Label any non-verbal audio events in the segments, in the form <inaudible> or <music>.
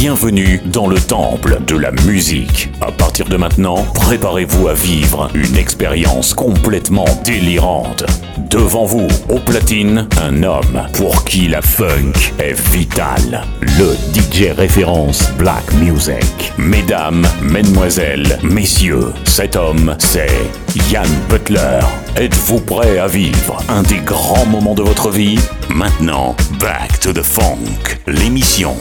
bienvenue dans le temple de la musique. À partir de maintenant, préparez-vous à vivre une expérience complètement délirante. Devant vous, au platine, un homme pour qui la funk est vitale. Le DJ référence Black Music. Mesdames, mesdemoiselles, messieurs, cet homme, c'est Yann Butler. Êtes-vous prêt à vivre un des grands moments de votre vie? Maintenant, Back to the Funk, l'émission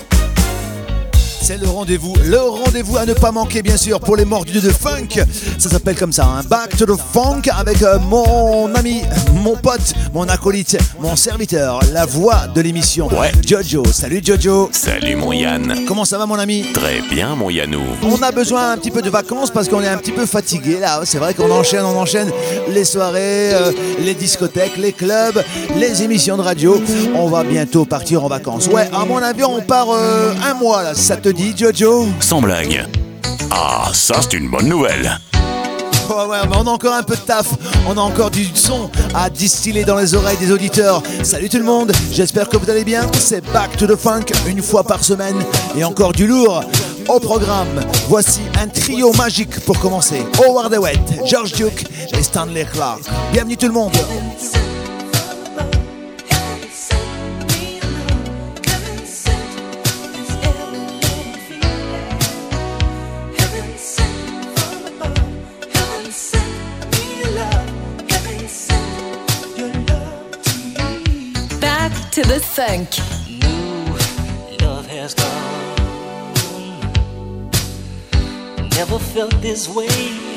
c'est le rendez-vous, le rendez-vous à ne pas manquer bien sûr pour les mordus de funk. Ça s'appelle comme ça, un hein. Back to the Funk avec euh, mon ami, mon pote, mon acolyte, mon serviteur, la voix de l'émission. Ouais. Jojo. Salut Jojo. Salut mon Yann. Comment ça va mon ami? Très bien mon Yannou. On a besoin un petit peu de vacances parce qu'on est un petit peu fatigué là. C'est vrai qu'on enchaîne, on enchaîne les soirées, euh, les discothèques, les clubs, les émissions de radio. On va bientôt partir en vacances. Ouais, à mon avis, on part euh, un mois là. Ça te dit, Jojo Sans blague. Ah, ça c'est une bonne nouvelle. Oh ouais, mais on a encore un peu de taf, on a encore du son à distiller dans les oreilles des auditeurs. Salut tout le monde, j'espère que vous allez bien. C'est Back to the Funk une fois par semaine et encore du lourd au programme. Voici un trio magique pour commencer. Howard Wet, George Duke et Stanley Clark. Bienvenue tout le monde. To the funk. New love has gone. Never felt this way.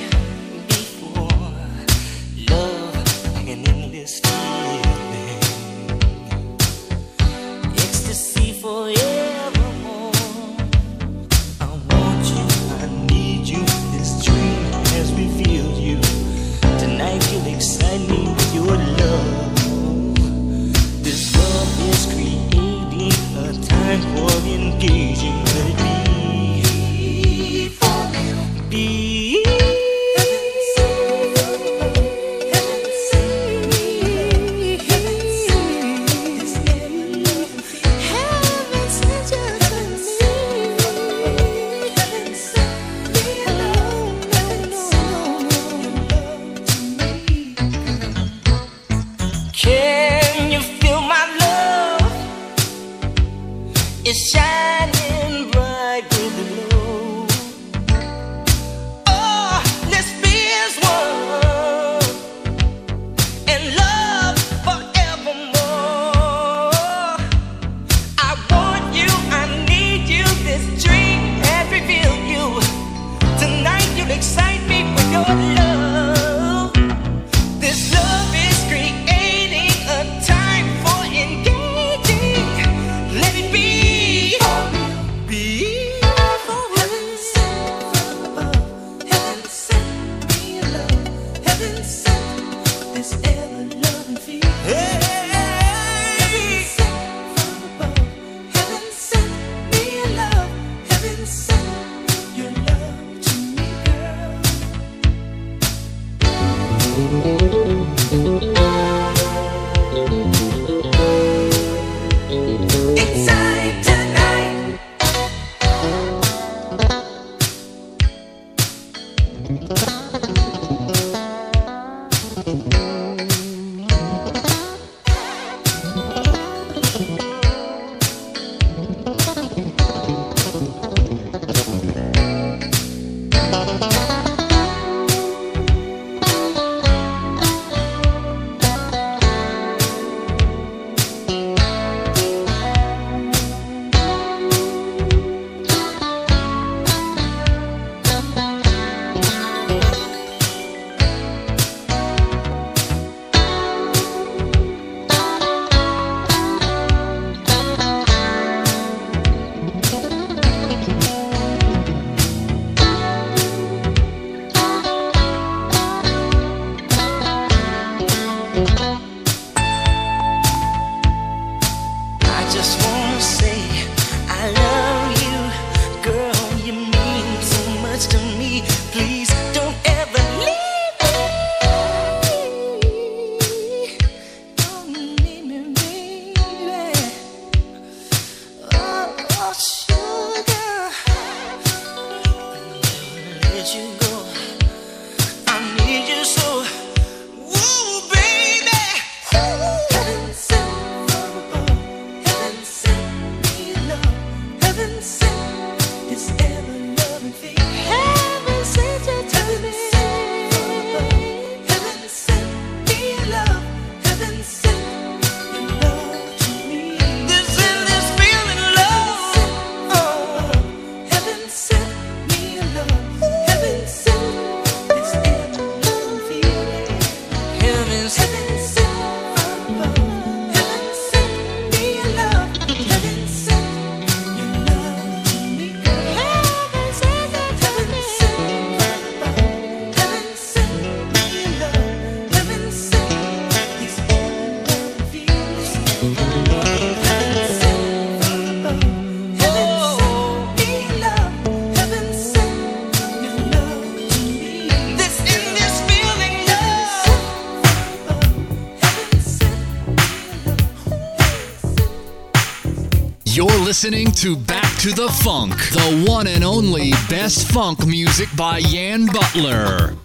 Listening to Back to the Funk, the one and only best funk music by Yan Butler.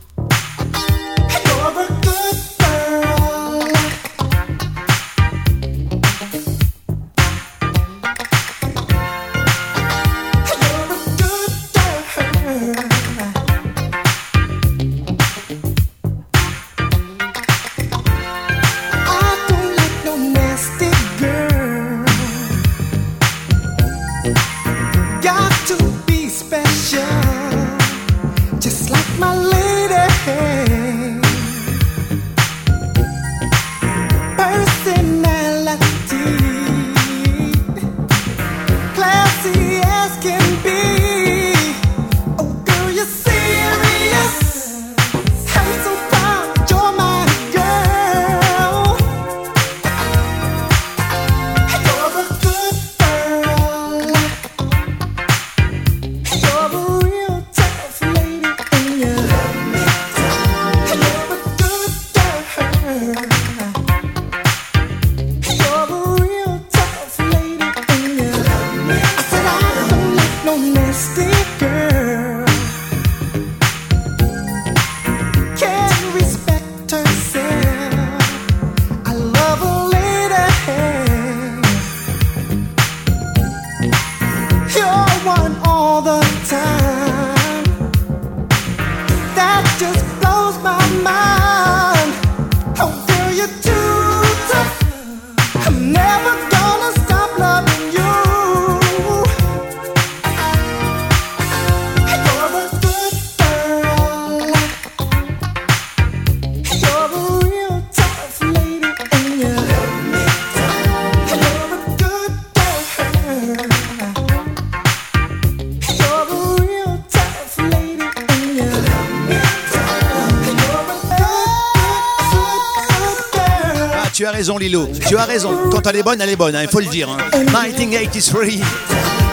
Lilo. Tu as raison. Quand elle est bonne, elle est bonne, hein, il faut le dire. 1983, hein.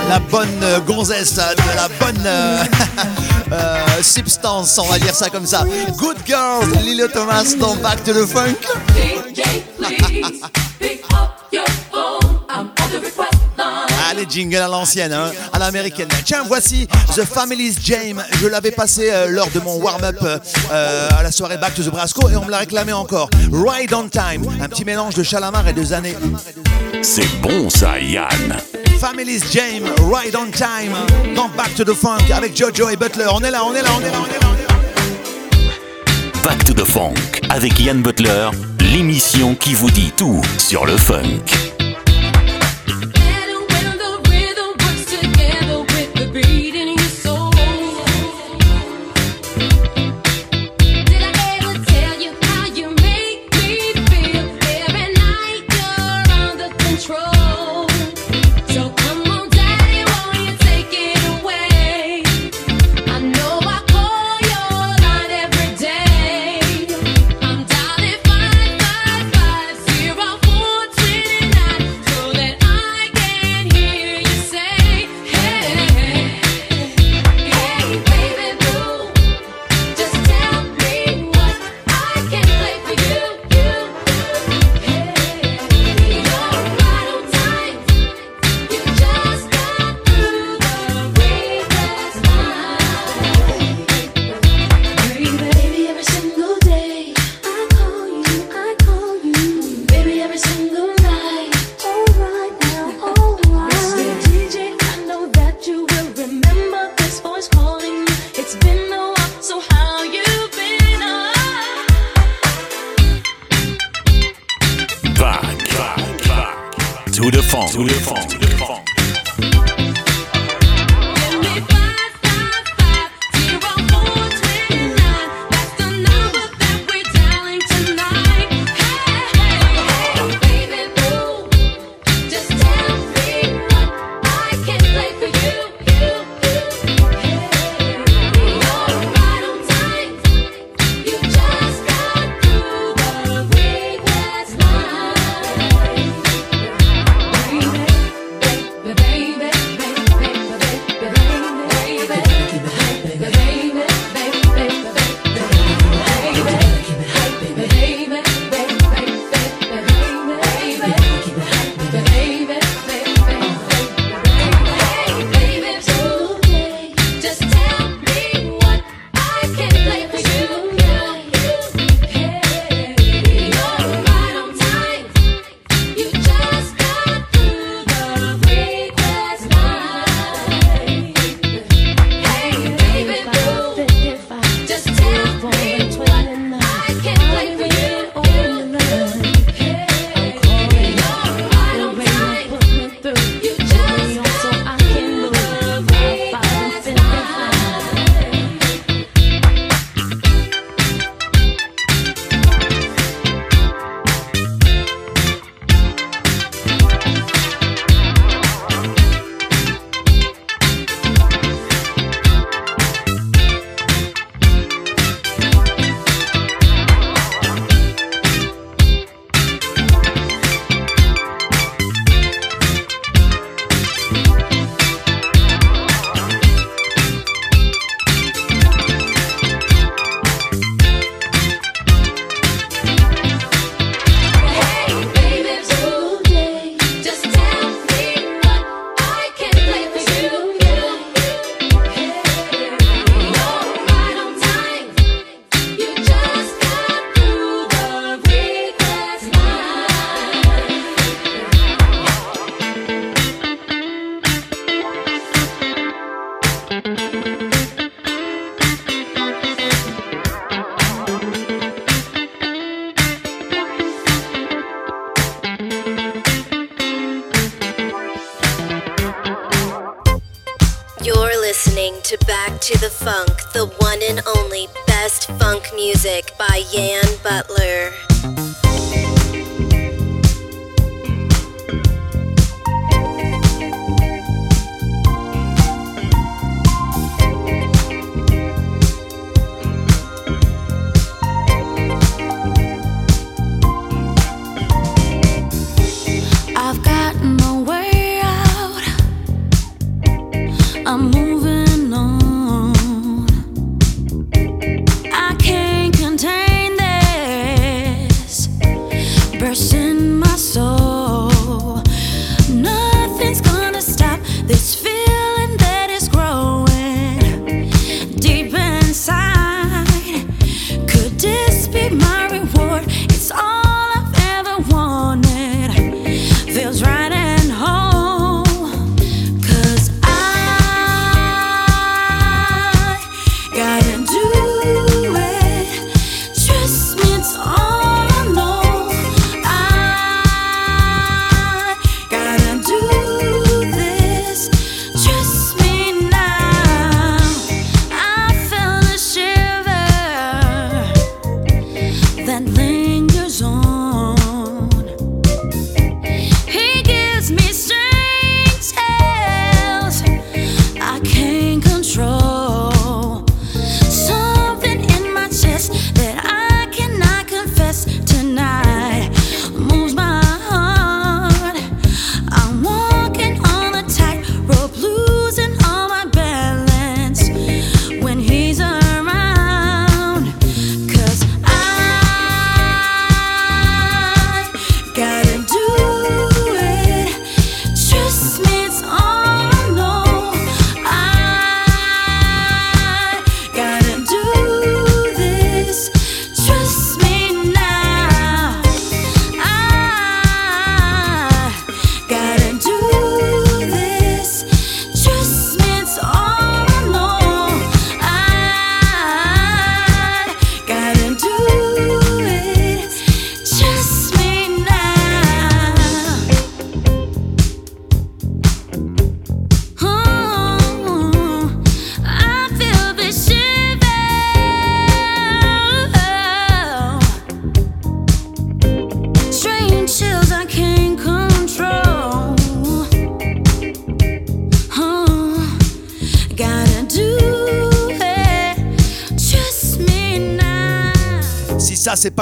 la bonne euh, gonzesse, de la bonne euh, <laughs> euh, substance, on va dire ça comme ça. Good Girls, Lilo Thomas dans Back to the Funk. Jingle à l'ancienne, hein, à l'américaine. Tiens, voici The Family's Jam. Je l'avais passé euh, lors de mon warm-up euh, à la soirée Back to the Brasco et on me l'a réclamé encore. Ride on Time, un petit mélange de Chalamar et de Zané. C'est bon ça, Yann. Family's Jam, Ride on Time, dans Back to the Funk avec Jojo et Butler. On est là, on est là, on est là, on est là. Back to the Funk avec Yann Butler, l'émission qui vous dit tout sur le funk.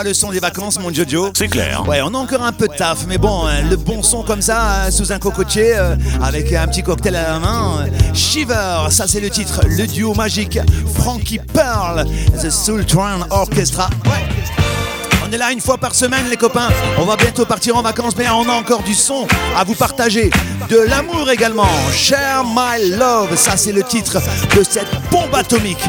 Pas le son des vacances, mon Jojo. C'est clair. Ouais, on a encore un peu de taf, mais bon, hein, le bon son comme ça, hein, sous un cocotier, euh, avec un petit cocktail à la main. Shiver, ça c'est le titre, le duo magique Frankie Pearl, The Soul Train Orchestra. On est là une fois par semaine, les copains. On va bientôt partir en vacances, mais on a encore du son à vous partager. De l'amour également. Share My Love, ça c'est le titre de cette bombe atomique.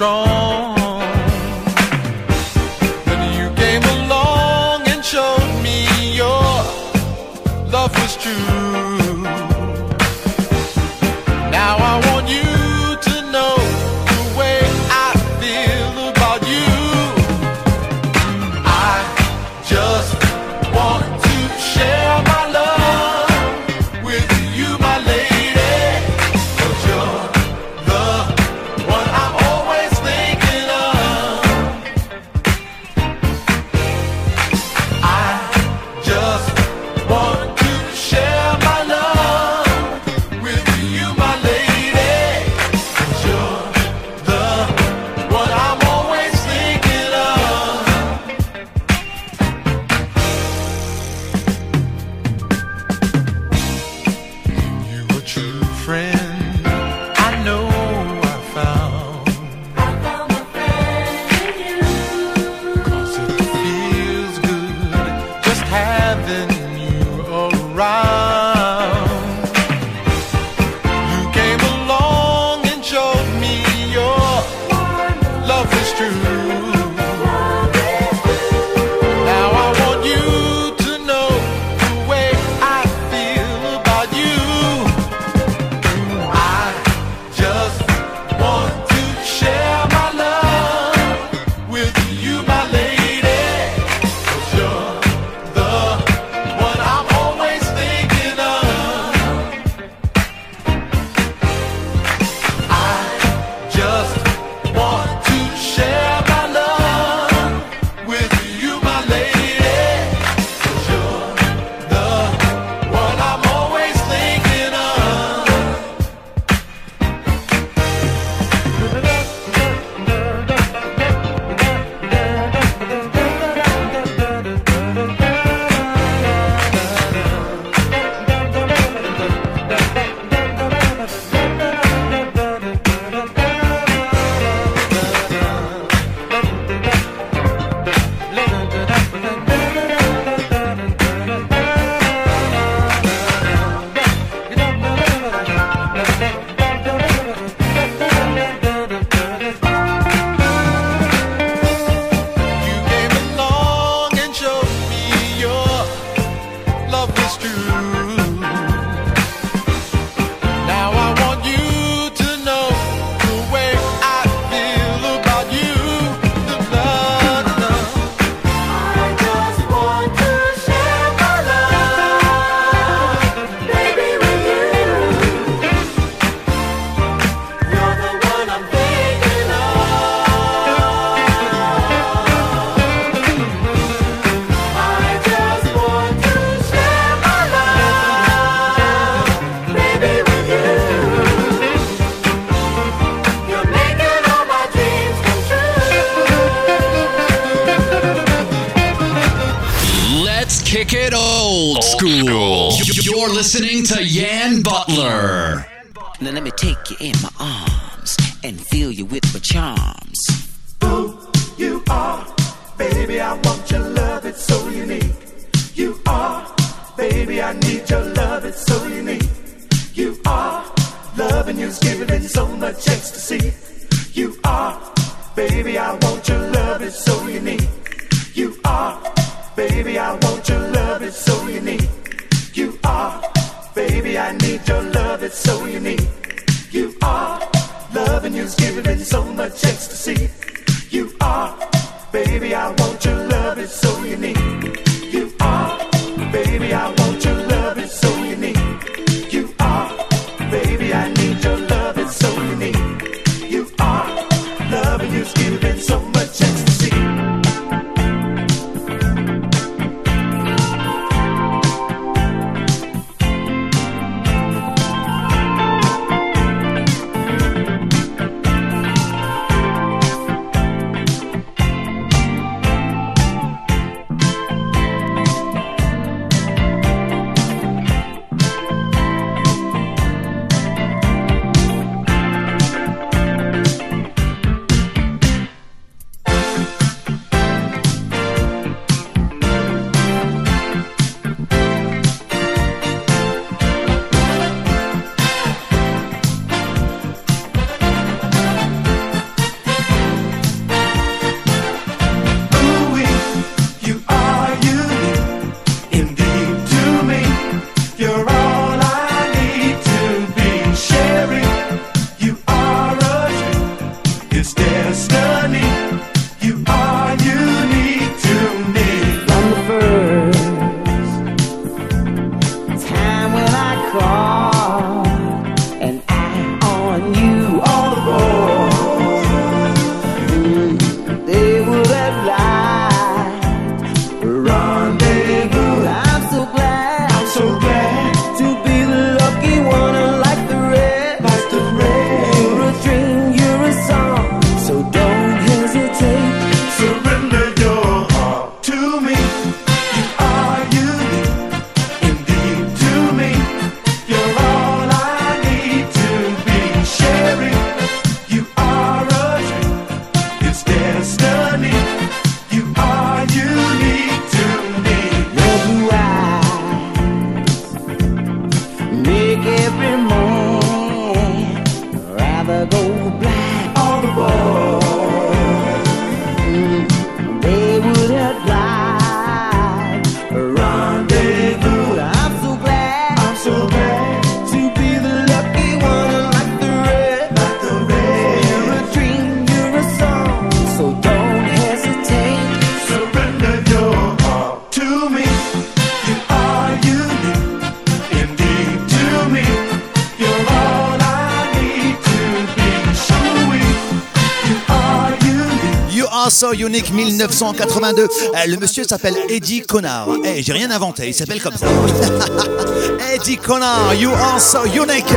strong. Ecstasy. to see. You are, baby, I want your love, it's so unique. You are, baby, I want your love, it's so unique. You are, baby, I need your love, it's so unique. You are, loving you's giving me so much ecstasy. So Unique 1982. Euh, Le monsieur s'appelle Eddie Connard. Eh, j'ai rien inventé, il s'appelle comme ça. <laughs> Eddie Connard, You Are So Unique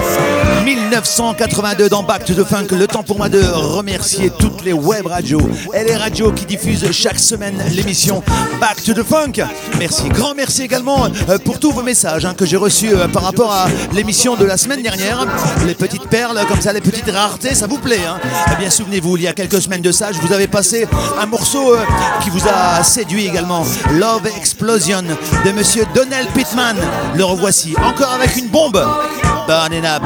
1982 dans Back to the Funk. Le temps pour moi de remercier les web radios et les radios qui diffusent chaque semaine l'émission Back to the Funk. Merci, grand merci également euh, pour tous vos messages hein, que j'ai reçus euh, par rapport à l'émission de la semaine dernière. Les petites perles comme ça, les petites raretés, ça vous plaît. Hein eh bien, souvenez-vous, il y a quelques semaines de ça, je vous avais passé un morceau euh, qui vous a séduit également. Love Explosion de monsieur Donald Pittman. Le revoici encore avec une bombe. Burning Up.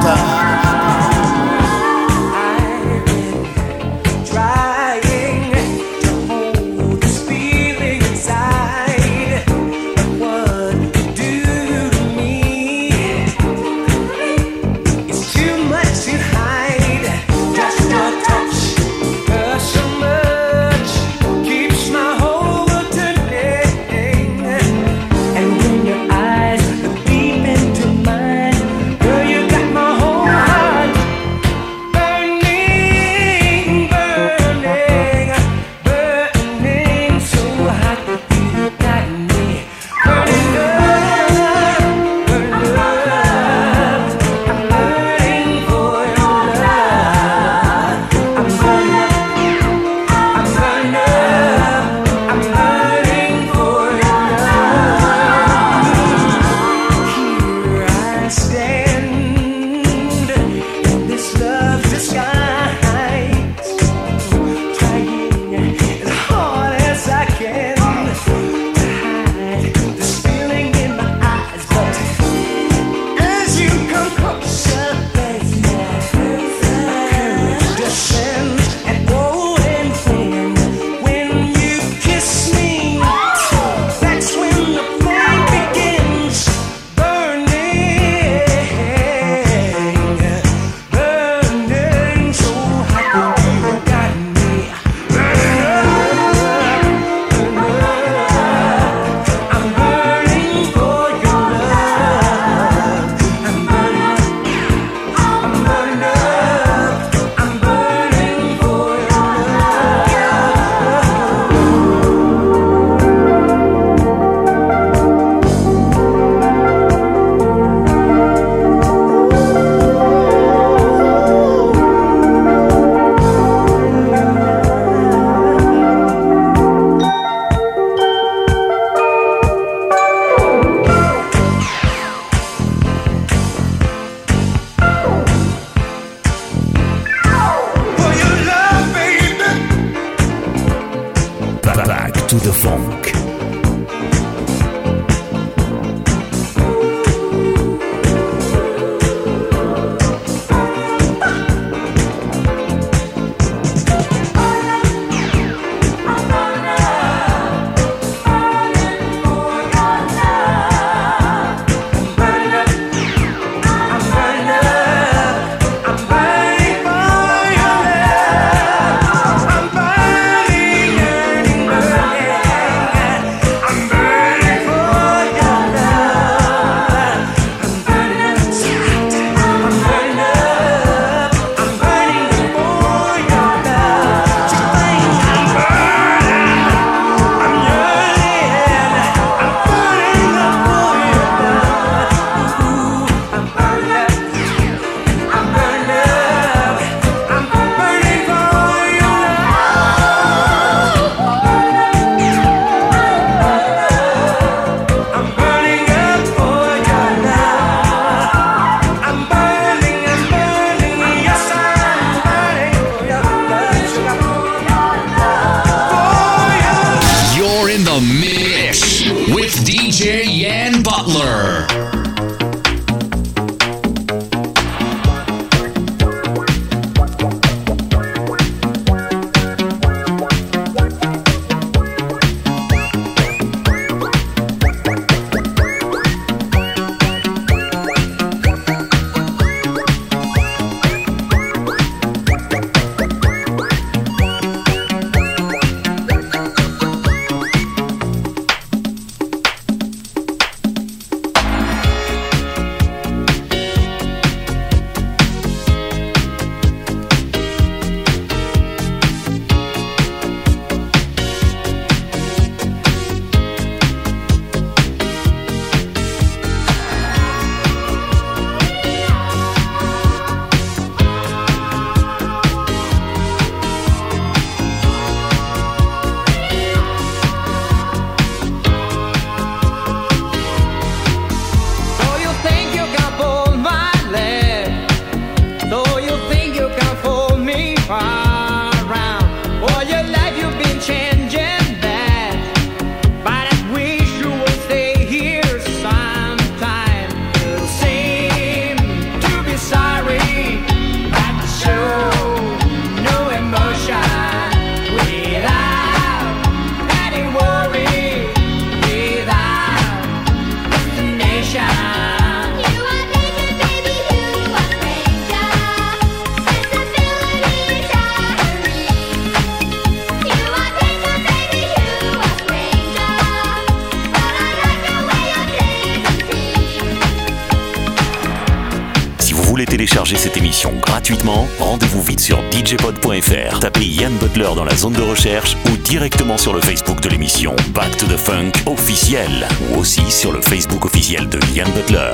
Zone de recherche ou directement sur le Facebook de l'émission Back to the Funk officiel ou aussi sur le Facebook officiel de Yann Butler.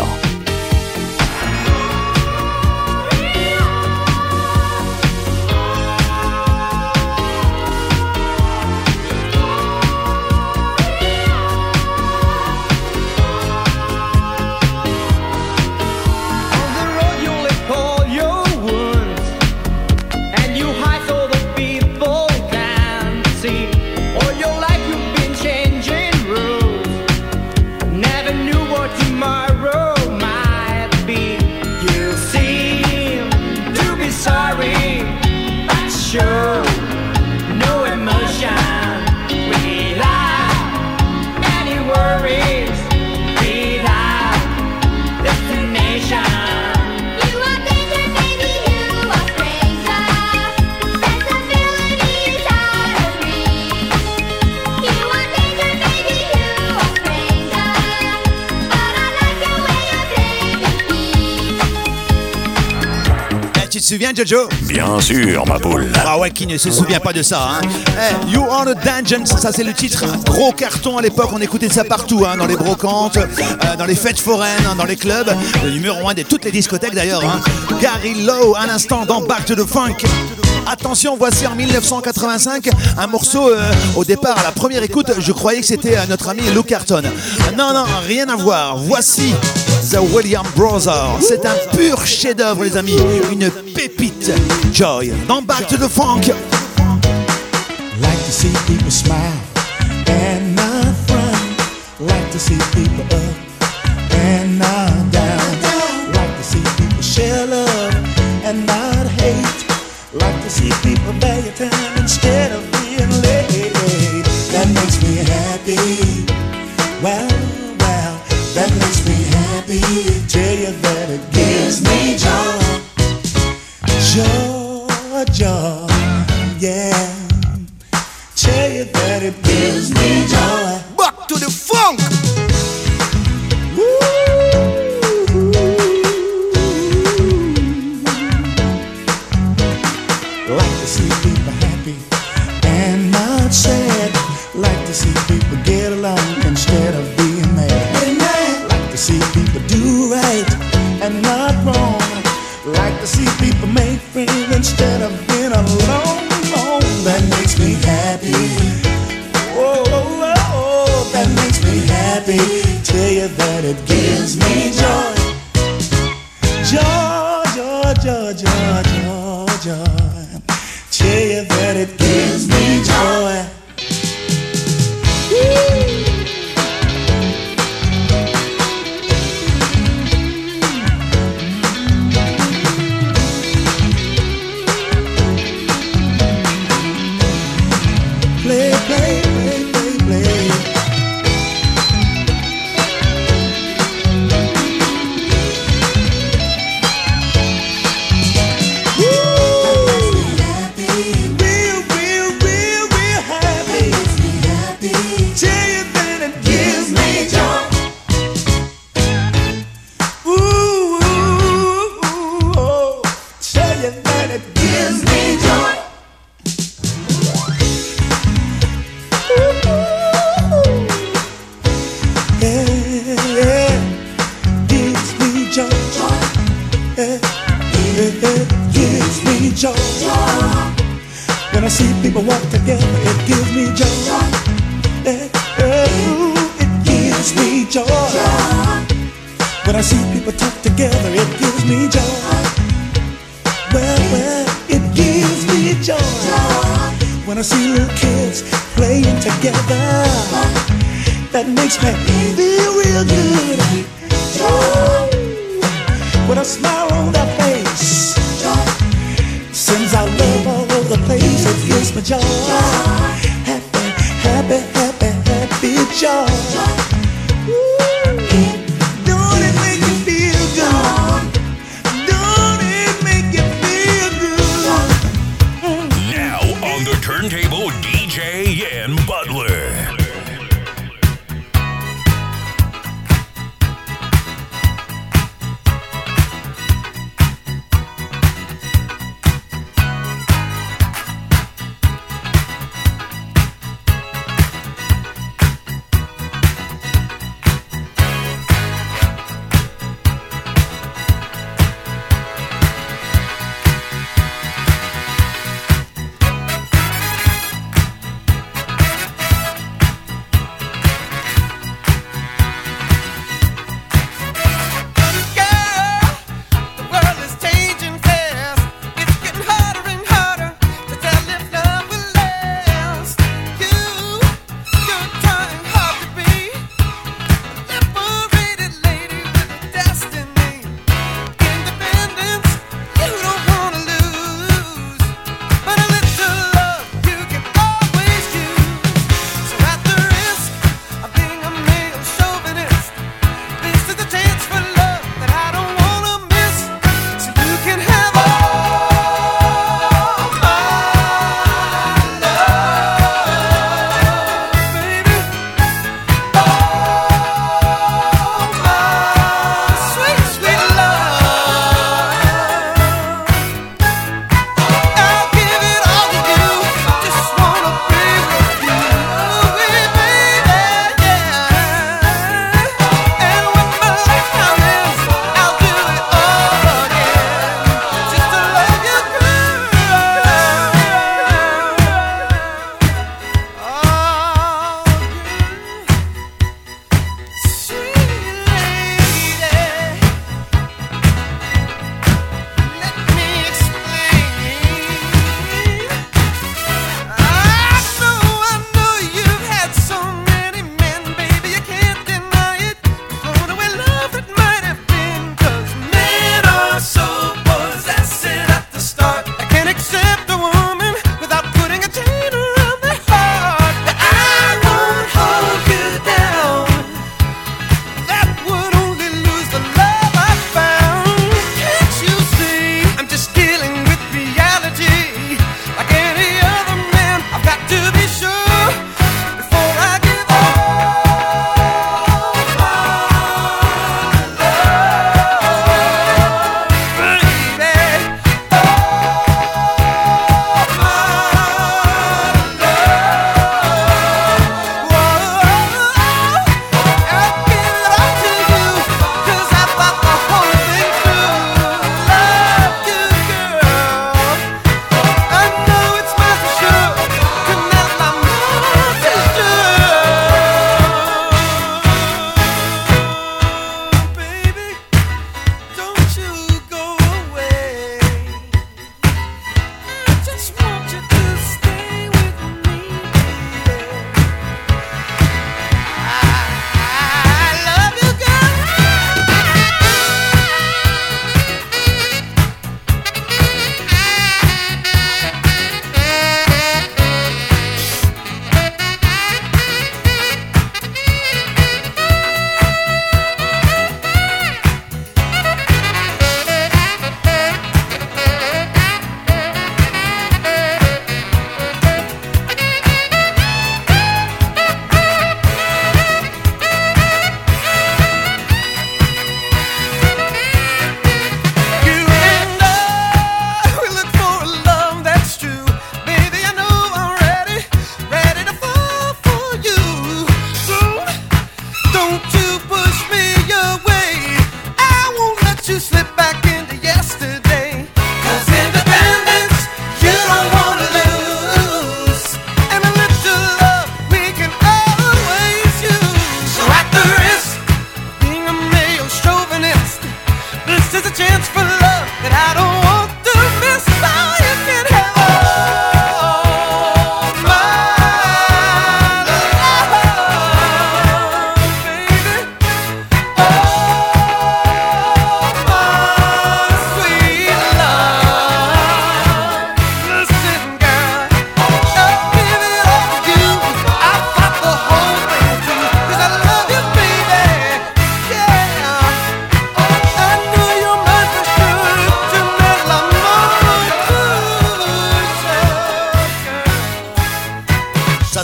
Souviens, Jojo? Bien sûr, ma poule. Ah ouais, qui ne se souvient pas de ça hein? You Are the Dungeons, ça c'est le titre. Gros carton à l'époque, on écoutait ça partout, hein, dans les brocantes, euh, dans les fêtes foraines, hein, dans les clubs. Le numéro 1 de toutes les discothèques d'ailleurs. Hein. Gary Lowe, un instant dans Back to the Funk. Attention, voici en 1985 un morceau euh, au départ à la première écoute, je croyais que c'était euh, notre ami Lou Carton. Non, non, rien à voir. Voici The William Brothers. C'est un pur chef-d'œuvre, les amis. Une pépite. Joy dans Back to the Funk. Like to see people smile and not frown. Like to see people up Yeah, yeah, gives me joy. When I see people walk together, it gives me joy. Yeah, ooh, it gives me joy. When I see people talk together, it gives me joy. Well, well, it gives me joy. When I see little kids playing together, that makes me feel real good. Joy. With a smile on their face, sends out love all over the place. It gives me joy. Happy, happy, happy, happy joy. Ooh.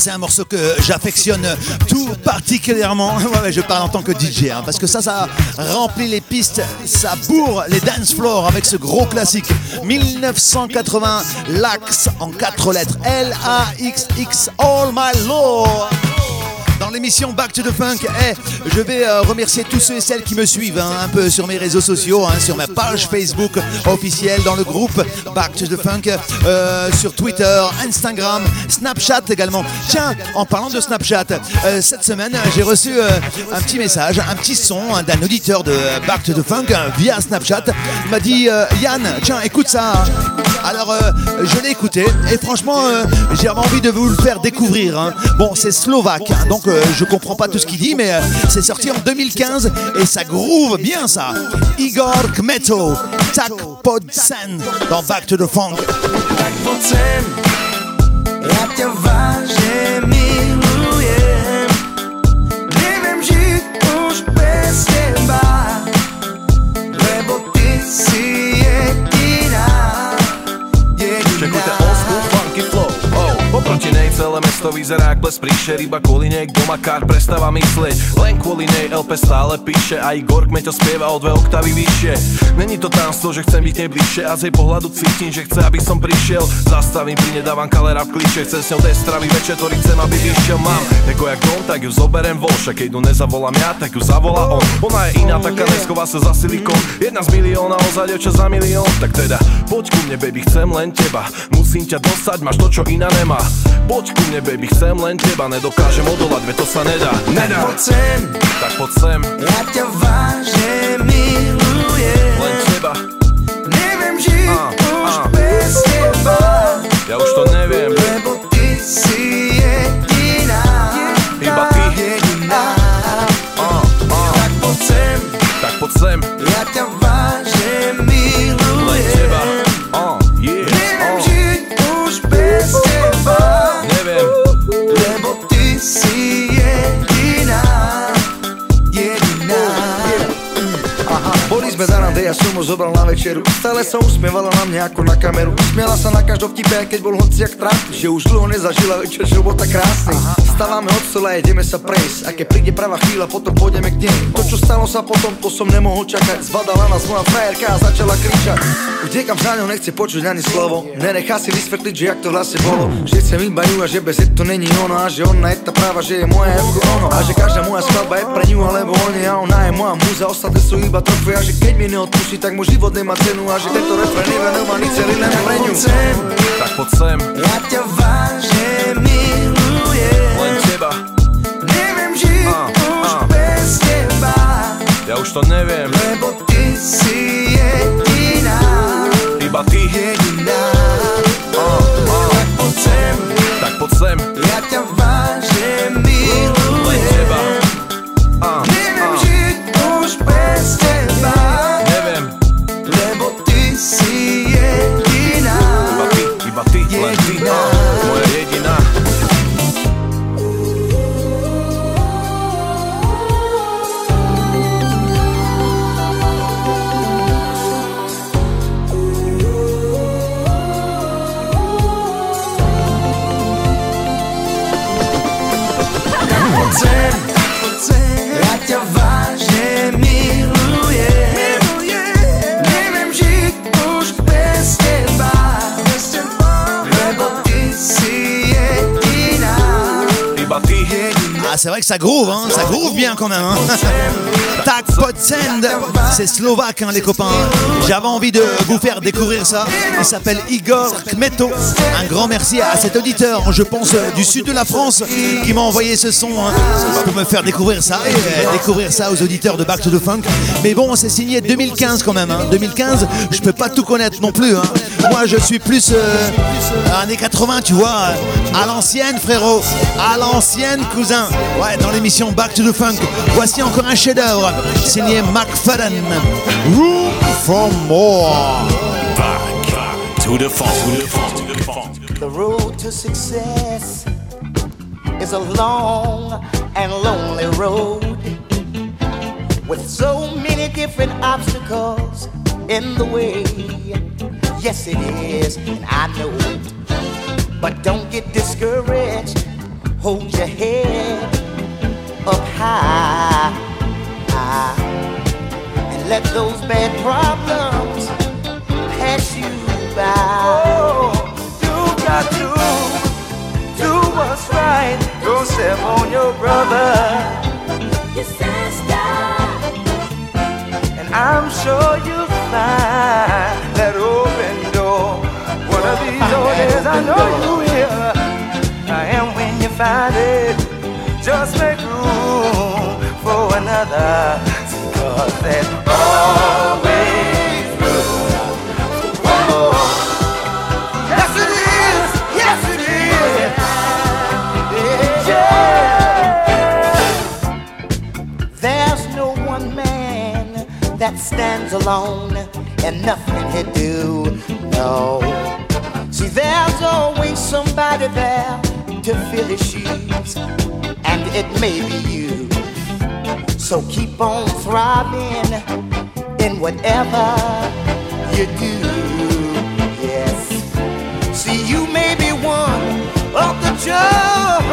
C'est un morceau que j'affectionne tout particulièrement. <laughs> Je parle en tant que DJ, hein, parce que ça, ça remplit les pistes, ça bourre les dance floors avec ce gros classique. 1980, Lax en quatre lettres. L-A-X-X, All My Lord. L'émission Back to the Funk, eh, je vais euh, remercier tous ceux et celles qui me suivent hein, un peu sur mes réseaux sociaux, hein, sur ma page Facebook officielle, dans le groupe Back to the Funk, euh, sur Twitter, Instagram, Snapchat également. Tiens, en parlant de Snapchat, euh, cette semaine, j'ai reçu un petit message, un petit son hein, d'un auditeur de Back to the Funk via Snapchat. Il m'a dit Yann, tiens, écoute ça. Alors, euh, je l'ai écouté et franchement, euh, j'ai envie de vous le faire découvrir. hein. Bon, c'est slovaque, hein, donc euh, je comprends pas tout ce qu'il dit, mais c'est sorti en 2015 et ça groove bien ça. Igor Kmeto, Tak Podsen dans Back to the Funk. Celé mesto vyzerá jak ples príšer Iba kvôli nej doma kár prestáva myslieť. Len kvôli nej LP stále píše A Igor Kmeťo spieva o dve oktavy vyššie. Není to tamstvo, že chcem byť nej bližšie A z jej pohľadu cítim, že chce, aby som prišiel. Zastavím pri nedávam kalera v kliše Chcem s ňou destravy večer, ktorý chcem, aby vyšiel. Mám ego jak dom, tak ju zoberem von Však keď ju nezavolám ja, tak ju zavolá on. Ona je iná, taká neschová sa za silikon. Jedna z milióna, ozaj za milión. Tak teda, poď ku mne, baby, chcem len teba. Musím ťa dostať, máš to, čo iná nemá. Poď ku mne, baby, chcem len teba Nedokážem odolať, veď to sa nedá. Nedá. Poď sem, Tak poď sem, ja ťa vážne milujem. len teba. Neviem žiť Á, už á. bez teba, Ja už to neviem. Lebo ty si Gracias. Ho zobral na večeru. Stále sa usmievala na mňa ako na kameru. Smiala sa na každom vtipe, keď bol hociak trápny Že už dlho nezažila večer, tak krásny. Stávame od stola ideme sa prejsť. A keď príde pravá chvíľa, potom pôjdeme k nej. To, čo stalo sa potom, to som nemohol čakať. Zbadala nás moja frajerka a začala kričať. Utekam za ňou, nechce počuť ani slovo. Nenechá si vysvetliť, že jak to vlastne bolo. Že chcem iba ju a že bez to není ono. A že ona je tá práva, že je moja ako ono. A že každá moja skladba je pre ňu alebo on je A ona je moja múza, ostatné sú iba trofej A že keď mi neodpustí, tak môj život nemá cenu A že tento refrén je venovaný celý len Sem, tak poď sem, ja ťa vážne milujem. len teba Neviem žiť Á, už á. bez teba, Ja už to neviem, lebo ty si jediná. iba ty Jediná. Á, á. Tak poď sem, Tak poď sem, ja ťa vážne milujem. len teba Á, Neviem c'est vrai que ça groove, hein, ça groove bien quand même. Hein. Tak Podsend, c'est slovaque, hein, les copains. J'avais envie de vous faire découvrir ça. Il s'appelle Igor Kmeto. Un grand merci à cet auditeur, je pense, euh, du sud de la France, qui m'a envoyé ce son hein, pour me faire découvrir ça et euh, découvrir ça aux auditeurs de Back to the Funk. Mais bon, c'est signé 2015 quand même. Hein. 2015, je peux pas tout connaître non plus. Hein. Moi, je suis plus euh, années 80, tu vois, à l'ancienne, frérot, à l'ancienne, cousin. Ouais, dans l'émission Back to the Funk. Voici encore un chef-d'œuvre signé McFadden. Room for more. Back to the funk. The road to success is a long and lonely road with so many different obstacles in the way. Yes, it is, and I know it. But don't get discouraged hold your head up high, high, and let those bad problems pass you by. Oh, you got to do what's right. Don't step on your brother. Your sister. And I'm sure you'll find that open door. One of these old days, I know you find it. Just make room for another. Cause there's always room for one more. Yes, it is. Yes, it is. Yeah. There's no one man that stands alone and nothing he do. No. See, there's always somebody there to fill his shoes, and it may be you. So keep on thriving in whatever you do. Yes. See, you may be one of the chosen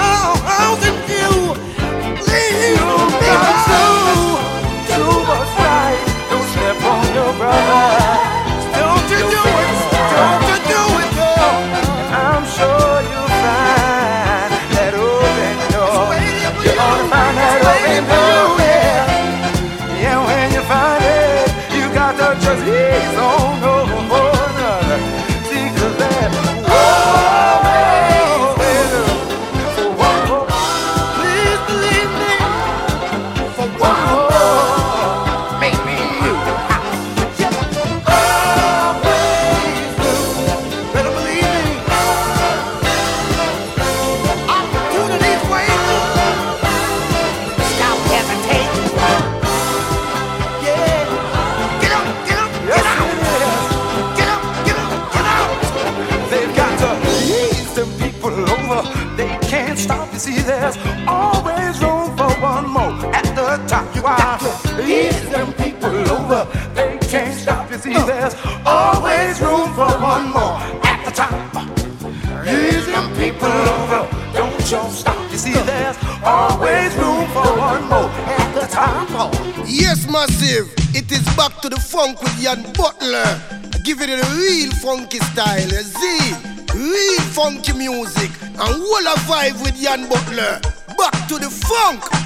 got to them people over. They can't stop. You see, there's always room for one more at the top. Ease them people over. Don't you stop. You see, there's always room for one more at the top. Yes, massive. It is back to the funk with Jan Butler. Give it a real funky style. See, real funky music and whole a vibe with Jan Butler. Back to the funk.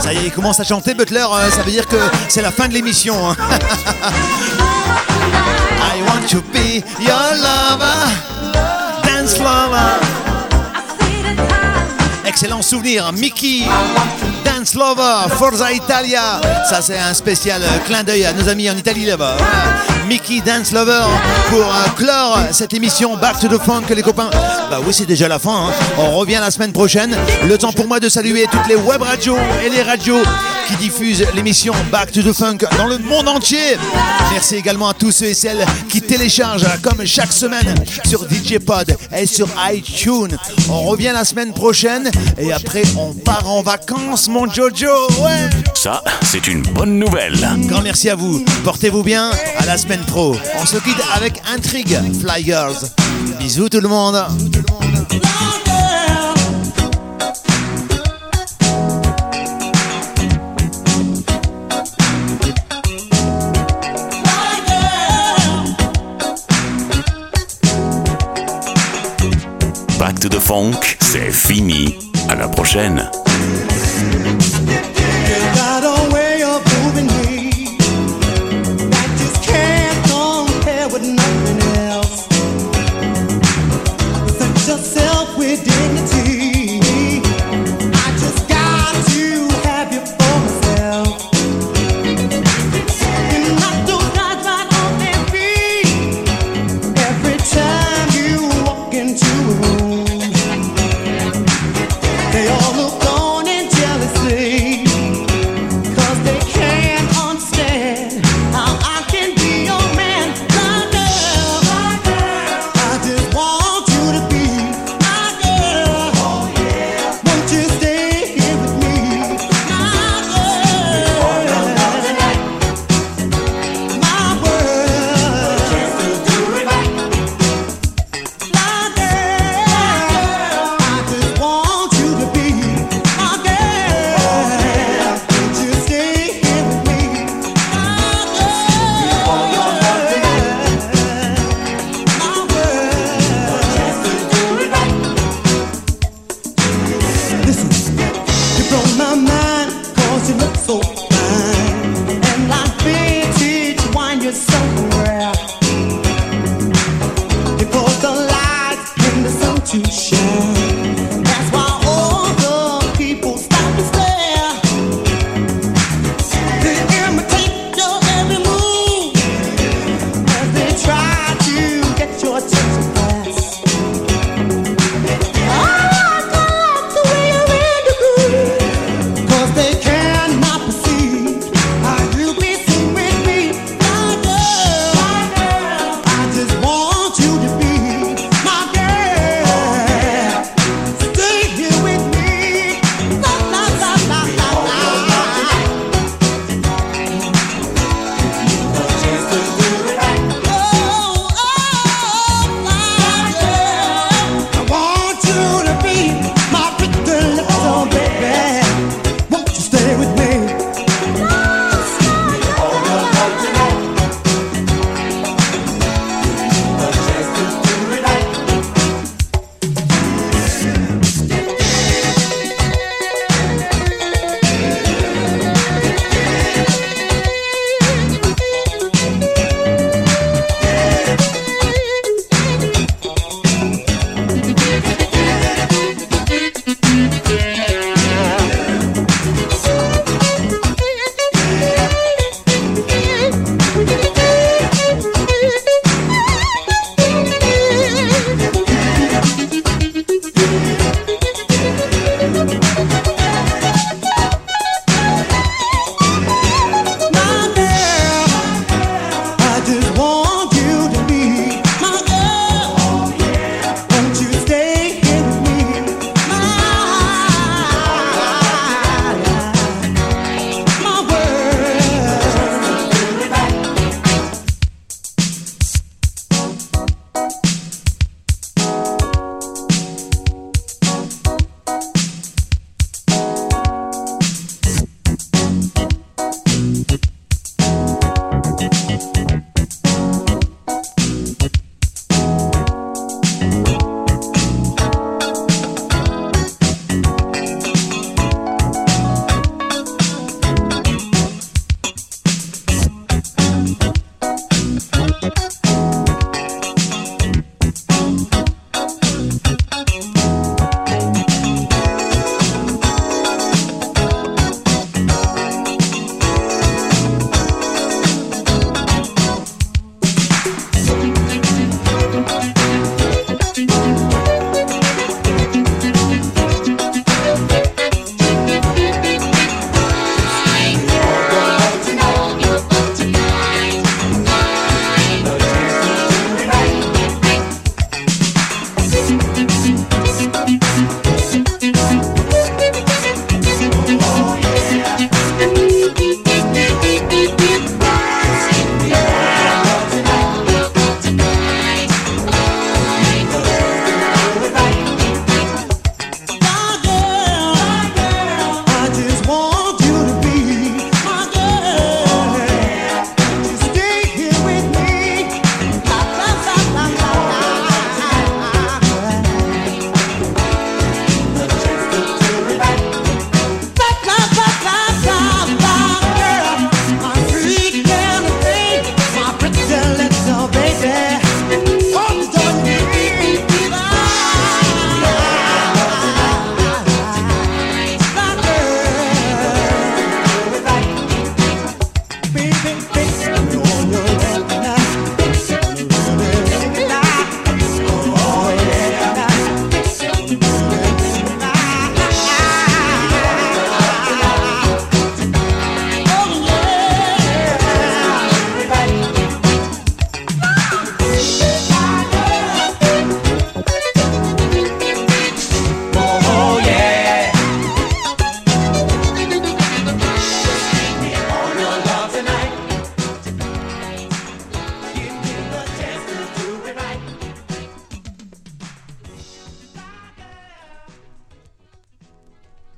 Ça y est, il commence à chanter Butler, euh, ça veut dire que c'est la fin de l'émission. hein. <laughs> I want to be your lover, Excellent souvenir, Mickey, Dance Lover, Forza Italia. Ça, c'est un spécial clin d'œil à nos amis en Italie là-bas. Mickey Dance Lover pour euh, clore cette émission Back to the Funk, les copains. Bah oui, c'est déjà la fin. hein. On revient la semaine prochaine. Le temps pour moi de saluer toutes les web radios et les radios qui diffusent l'émission Back to the Funk dans le monde entier. Merci également à tous ceux et celles qui téléchargent comme chaque semaine sur DJ Pod et sur iTunes. On revient la semaine prochaine et après on part en vacances, mon Jojo. Ça, c'est une bonne nouvelle. Grand merci à vous. Portez-vous bien. À la semaine pro. On se quitte avec Intrigue Flyers. Bisous tout le monde. Back to the Funk, c'est fini. À la prochaine.